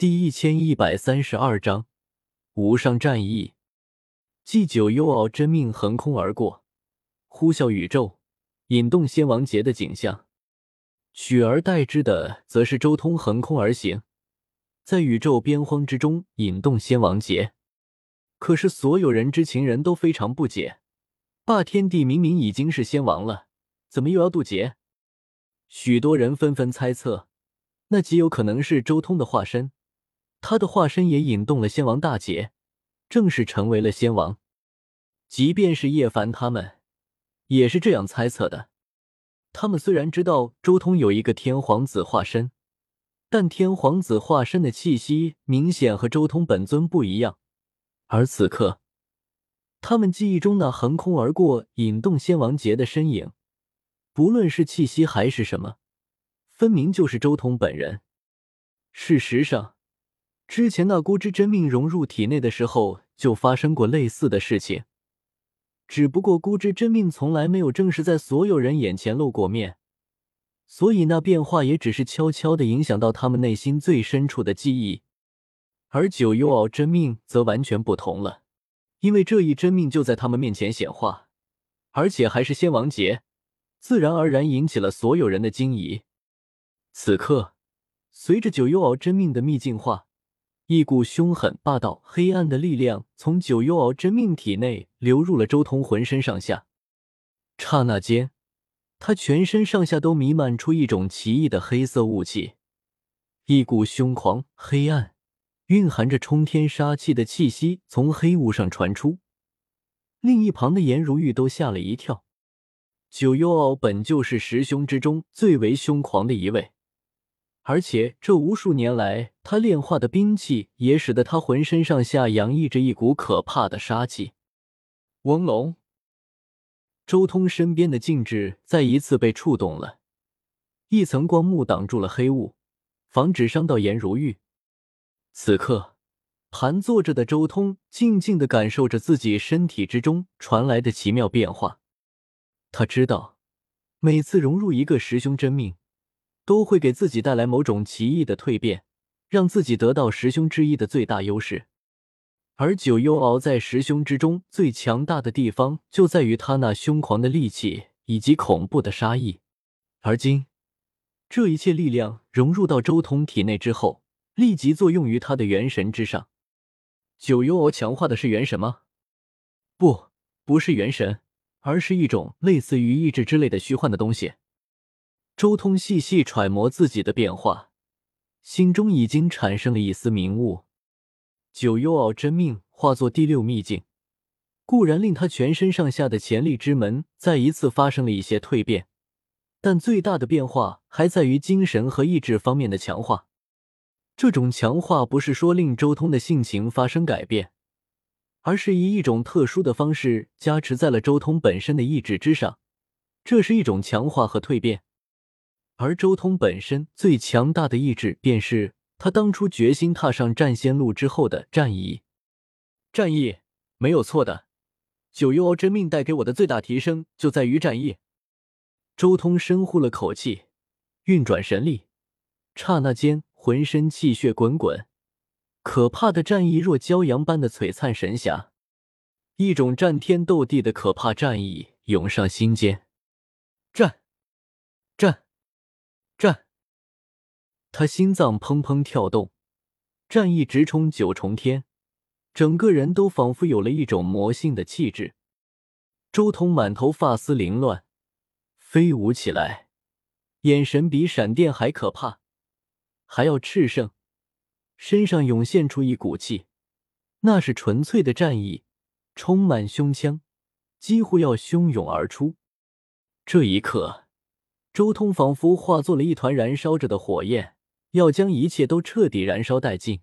第一千一百三十二章无上战役。祭九幽敖真命横空而过，呼啸宇宙，引动仙王劫的景象，取而代之的则是周通横空而行，在宇宙边荒之中引动仙王劫。可是所有人知情人都非常不解，霸天帝明明已经是仙王了，怎么又要渡劫？许多人纷纷猜测，那极有可能是周通的化身。他的化身也引动了仙王大劫，正式成为了仙王。即便是叶凡他们，也是这样猜测的。他们虽然知道周通有一个天皇子化身，但天皇子化身的气息明显和周通本尊不一样。而此刻，他们记忆中那横空而过、引动仙王劫的身影，不论是气息还是什么，分明就是周通本人。事实上。之前那孤之真命融入体内的时候，就发生过类似的事情，只不过孤之真命从来没有正式在所有人眼前露过面，所以那变化也只是悄悄的影响到他们内心最深处的记忆。而九幽敖真命则完全不同了，因为这一真命就在他们面前显化，而且还是仙王劫，自然而然引起了所有人的惊疑。此刻，随着九幽敖真命的秘境化。一股凶狠、霸道、黑暗的力量从九幽敖真命体内流入了周通浑身上下。刹那间，他全身上下都弥漫出一种奇异的黑色雾气，一股凶狂、黑暗、蕴含着冲天杀气的气息从黑雾上传出。另一旁的颜如玉都吓了一跳。九幽敖本就是十凶之中最为凶狂的一位。而且这无数年来，他炼化的兵器也使得他浑身上下洋溢着一股可怕的杀气。翁龙，周通身边的禁制再一次被触动了，一层光幕挡住了黑雾，防止伤到颜如玉。此刻，盘坐着的周通静静的感受着自己身体之中传来的奇妙变化。他知道，每次融入一个师兄真命。都会给自己带来某种奇异的蜕变，让自己得到十凶之一的最大优势。而九幽敖在十凶之中最强大的地方，就在于他那凶狂的戾气以及恐怖的杀意。而今，这一切力量融入到周通体内之后，立即作用于他的元神之上。九幽敖强化的是元神吗？不，不是元神，而是一种类似于意志之类的虚幻的东西。周通细细揣摩自己的变化，心中已经产生了一丝明悟。九幽敖真命化作第六秘境，固然令他全身上下的潜力之门再一次发生了一些蜕变，但最大的变化还在于精神和意志方面的强化。这种强化不是说令周通的性情发生改变，而是以一种特殊的方式加持在了周通本身的意志之上。这是一种强化和蜕变。而周通本身最强大的意志，便是他当初决心踏上战仙路之后的战意。战意没有错的，九幽敖真命带给我的最大提升就在于战意。周通深呼了口气，运转神力，刹那间浑身气血滚滚，可怕的战意若骄阳般的璀璨神霞，一种战天斗地的可怕战意涌上心间。战。战！他心脏砰砰跳动，战意直冲九重天，整个人都仿佛有了一种魔性的气质。周通满头发丝凌乱，飞舞起来，眼神比闪电还可怕，还要炽盛，身上涌现出一股气，那是纯粹的战意，充满胸腔，几乎要汹涌而出。这一刻。周通仿佛化作了一团燃烧着的火焰，要将一切都彻底燃烧殆尽。